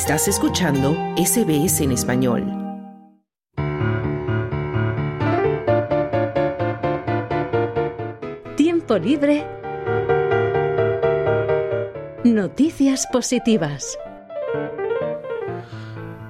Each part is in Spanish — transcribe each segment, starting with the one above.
Estás escuchando SBS en español. Tiempo libre. Noticias positivas.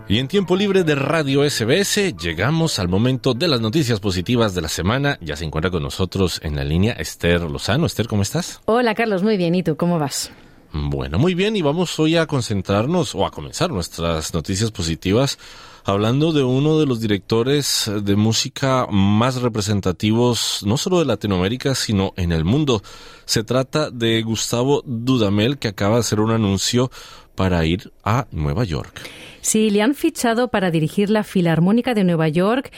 Y en tiempo libre de Radio SBS llegamos al momento de las noticias positivas de la semana. Ya se encuentra con nosotros en la línea Esther Lozano. Esther, ¿cómo estás? Hola Carlos, muy bien. ¿Y tú cómo vas? Bueno, muy bien, y vamos hoy a concentrarnos o a comenzar nuestras noticias positivas hablando de uno de los directores de música más representativos, no solo de Latinoamérica, sino en el mundo. Se trata de Gustavo Dudamel, que acaba de hacer un anuncio para ir a Nueva York. Sí, le han fichado para dirigir la Filarmónica de Nueva York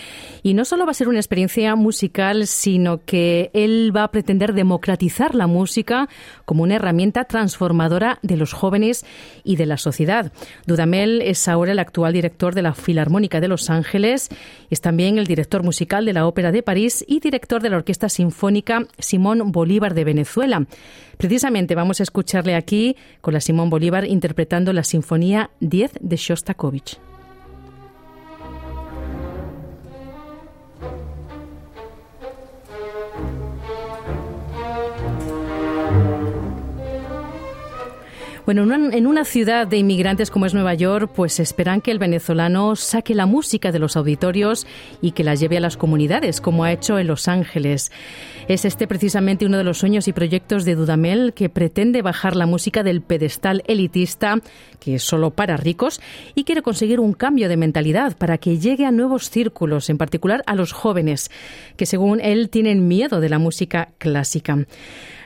y no solo va a ser una experiencia musical, sino que él va a pretender democratizar la música como una herramienta transformadora de los jóvenes y de la sociedad. Dudamel es ahora el actual director de la Filarmónica de Los Ángeles, es también el director musical de la Ópera de París y director de la Orquesta Sinfónica Simón Bolívar de Venezuela. Precisamente vamos a escucharle aquí con la Simón Bolívar interpretando la Sinfonía 10 de Shostakovich. Марковиќ. Bueno, en una ciudad de inmigrantes como es Nueva York, pues esperan que el venezolano saque la música de los auditorios y que la lleve a las comunidades, como ha hecho en Los Ángeles. Es este precisamente uno de los sueños y proyectos de Dudamel, que pretende bajar la música del pedestal elitista, que es solo para ricos, y quiere conseguir un cambio de mentalidad para que llegue a nuevos círculos, en particular a los jóvenes, que según él tienen miedo de la música clásica.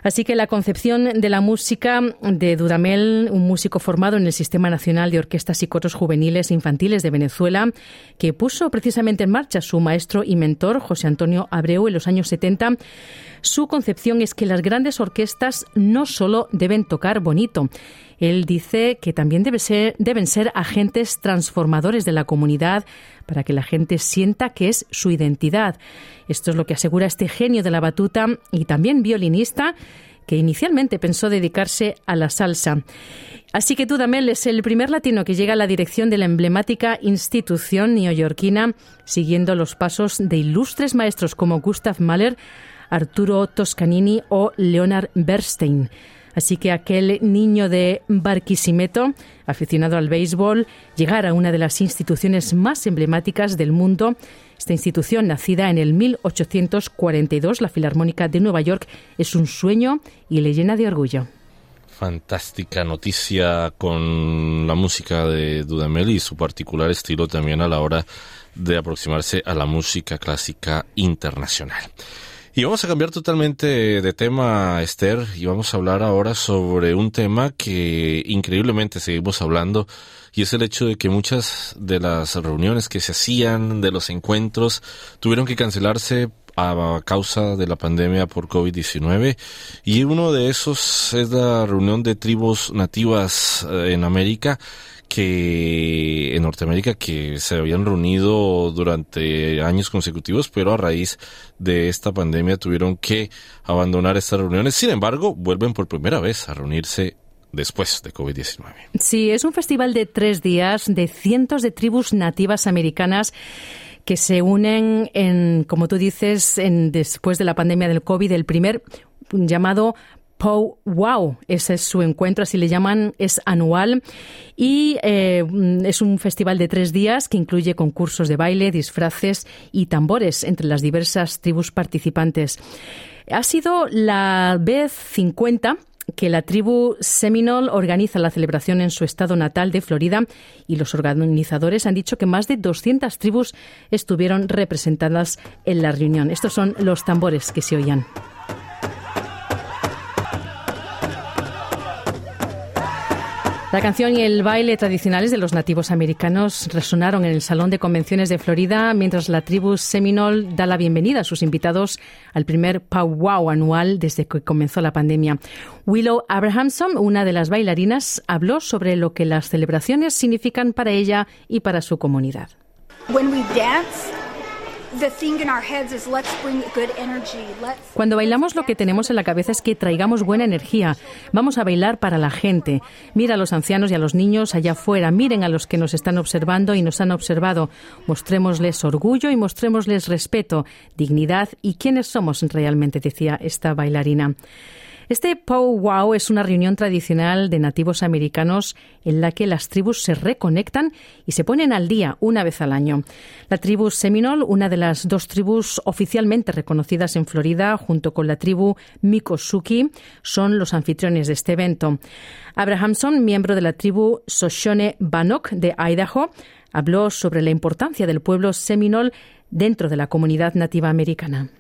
Así que la concepción de la música de Dudamel, un músico formado en el Sistema Nacional de Orquestas y Coros Juveniles e Infantiles de Venezuela, que puso precisamente en marcha su maestro y mentor, José Antonio Abreu, en los años 70, su concepción es que las grandes orquestas no solo deben tocar bonito, él dice que también deben ser agentes transformadores de la comunidad para que la gente sienta que es su identidad. Esto es lo que asegura este genio de la batuta y también violinista que inicialmente pensó dedicarse a la salsa. Así que Dudamel es el primer latino que llega a la dirección de la emblemática institución neoyorquina, siguiendo los pasos de ilustres maestros como Gustav Mahler, Arturo Toscanini o Leonard Bernstein. Así que aquel niño de Barquisimeto, aficionado al béisbol, llegar a una de las instituciones más emblemáticas del mundo, esta institución, nacida en el 1842, la Filarmónica de Nueva York, es un sueño y le llena de orgullo. Fantástica noticia con la música de Dudamel y su particular estilo también a la hora de aproximarse a la música clásica internacional. Y vamos a cambiar totalmente de tema, Esther, y vamos a hablar ahora sobre un tema que increíblemente seguimos hablando, y es el hecho de que muchas de las reuniones que se hacían, de los encuentros, tuvieron que cancelarse a causa de la pandemia por COVID-19 y uno de esos es la reunión de tribus nativas eh, en América que en Norteamérica que se habían reunido durante años consecutivos, pero a raíz de esta pandemia tuvieron que abandonar estas reuniones. Sin embargo, vuelven por primera vez a reunirse después de COVID-19. Sí, es un festival de tres días de cientos de tribus nativas americanas que se unen en, como tú dices, en, después de la pandemia del COVID, el primer llamado Pow Wow. Ese es su encuentro, así le llaman, es anual y eh, es un festival de tres días que incluye concursos de baile, disfraces y tambores entre las diversas tribus participantes. Ha sido la vez 50 que la tribu Seminole organiza la celebración en su estado natal de Florida y los organizadores han dicho que más de 200 tribus estuvieron representadas en la reunión. Estos son los tambores que se oían. La canción y el baile tradicionales de los nativos americanos resonaron en el Salón de Convenciones de Florida mientras la tribu Seminole da la bienvenida a sus invitados al primer powwow anual desde que comenzó la pandemia. Willow Abrahamson, una de las bailarinas, habló sobre lo que las celebraciones significan para ella y para su comunidad. Cuando bailamos lo que tenemos en la cabeza es que traigamos buena energía. Vamos a bailar para la gente. Mira a los ancianos y a los niños allá afuera. Miren a los que nos están observando y nos han observado. Mostrémosles orgullo y mostrémosles respeto, dignidad y quiénes somos realmente, decía esta bailarina. Este Pow Wow es una reunión tradicional de nativos americanos en la que las tribus se reconectan y se ponen al día una vez al año. La tribu Seminole, una de las dos tribus oficialmente reconocidas en Florida, junto con la tribu Mikosuki, son los anfitriones de este evento. Abrahamson, miembro de la tribu Shoshone Bannock de Idaho, habló sobre la importancia del pueblo Seminole dentro de la comunidad nativa americana.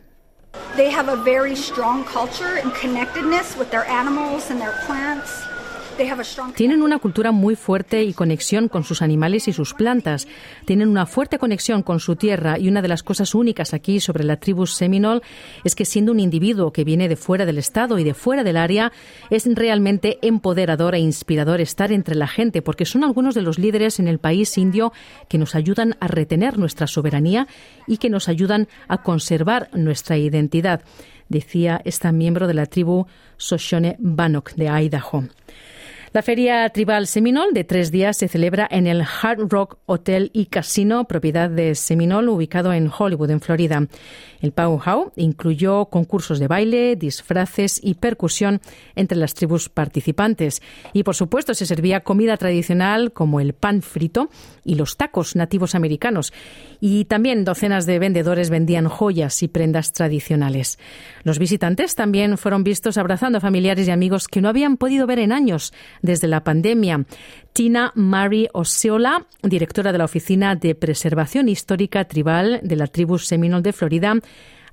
They have a very strong culture and connectedness with their animals and their plants. Tienen una cultura muy fuerte y conexión con sus animales y sus plantas. Tienen una fuerte conexión con su tierra y una de las cosas únicas aquí sobre la tribu Seminole es que siendo un individuo que viene de fuera del estado y de fuera del área, es realmente empoderador e inspirador estar entre la gente porque son algunos de los líderes en el país indio que nos ayudan a retener nuestra soberanía y que nos ayudan a conservar nuestra identidad decía esta miembro de la tribu Shoshone Bannock de Idaho. La feria tribal Seminole de tres días se celebra en el Hard Rock Hotel y Casino, propiedad de Seminole, ubicado en Hollywood, en Florida. El Pau How incluyó concursos de baile, disfraces y percusión entre las tribus participantes. Y, por supuesto, se servía comida tradicional como el pan frito y los tacos nativos americanos. Y también docenas de vendedores vendían joyas y prendas tradicionales. Los visitantes también fueron vistos abrazando a familiares y amigos que no habían podido ver en años desde la pandemia. Tina Mary Osceola, directora de la Oficina de Preservación Histórica Tribal de la tribu Seminole de Florida,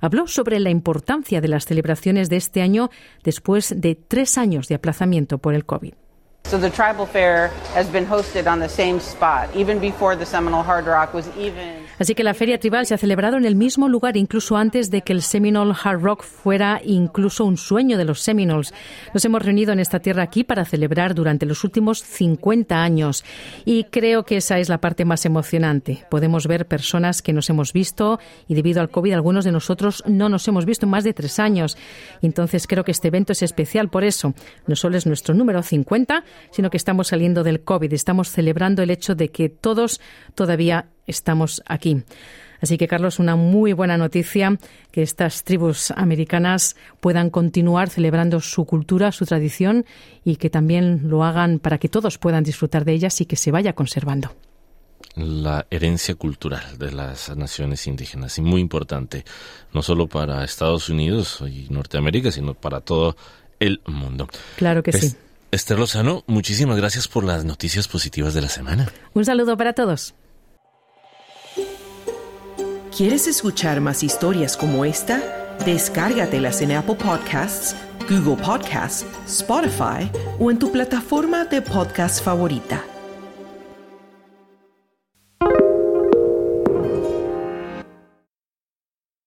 habló sobre la importancia de las celebraciones de este año después de tres años de aplazamiento por el COVID. So the tribal fair has been hosted on the same spot, even before the Seminole Hard Rock was even. Así que la feria tribal se ha celebrado en el mismo lugar, incluso antes de que el Seminole Hard Rock fuera incluso un sueño de los Seminoles. Nos hemos reunido en esta tierra aquí para celebrar durante los últimos 50 años y creo que esa es la parte más emocionante. Podemos ver personas que nos hemos visto y debido al COVID algunos de nosotros no nos hemos visto en más de tres años. Entonces creo que este evento es especial por eso. No solo es nuestro número 50, sino que estamos saliendo del COVID, estamos celebrando el hecho de que todos todavía estamos aquí. Así que, Carlos, una muy buena noticia que estas tribus americanas puedan continuar celebrando su cultura, su tradición y que también lo hagan para que todos puedan disfrutar de ellas y que se vaya conservando. La herencia cultural de las naciones indígenas, y muy importante, no solo para Estados Unidos y Norteamérica, sino para todo el mundo. Claro que sí. Esther Lozano, muchísimas gracias por las noticias positivas de la semana. Un saludo para todos. ¿Quieres escuchar más historias como esta? Descárgatelas en Apple Podcasts, Google Podcasts, Spotify o en tu plataforma de podcast favorita.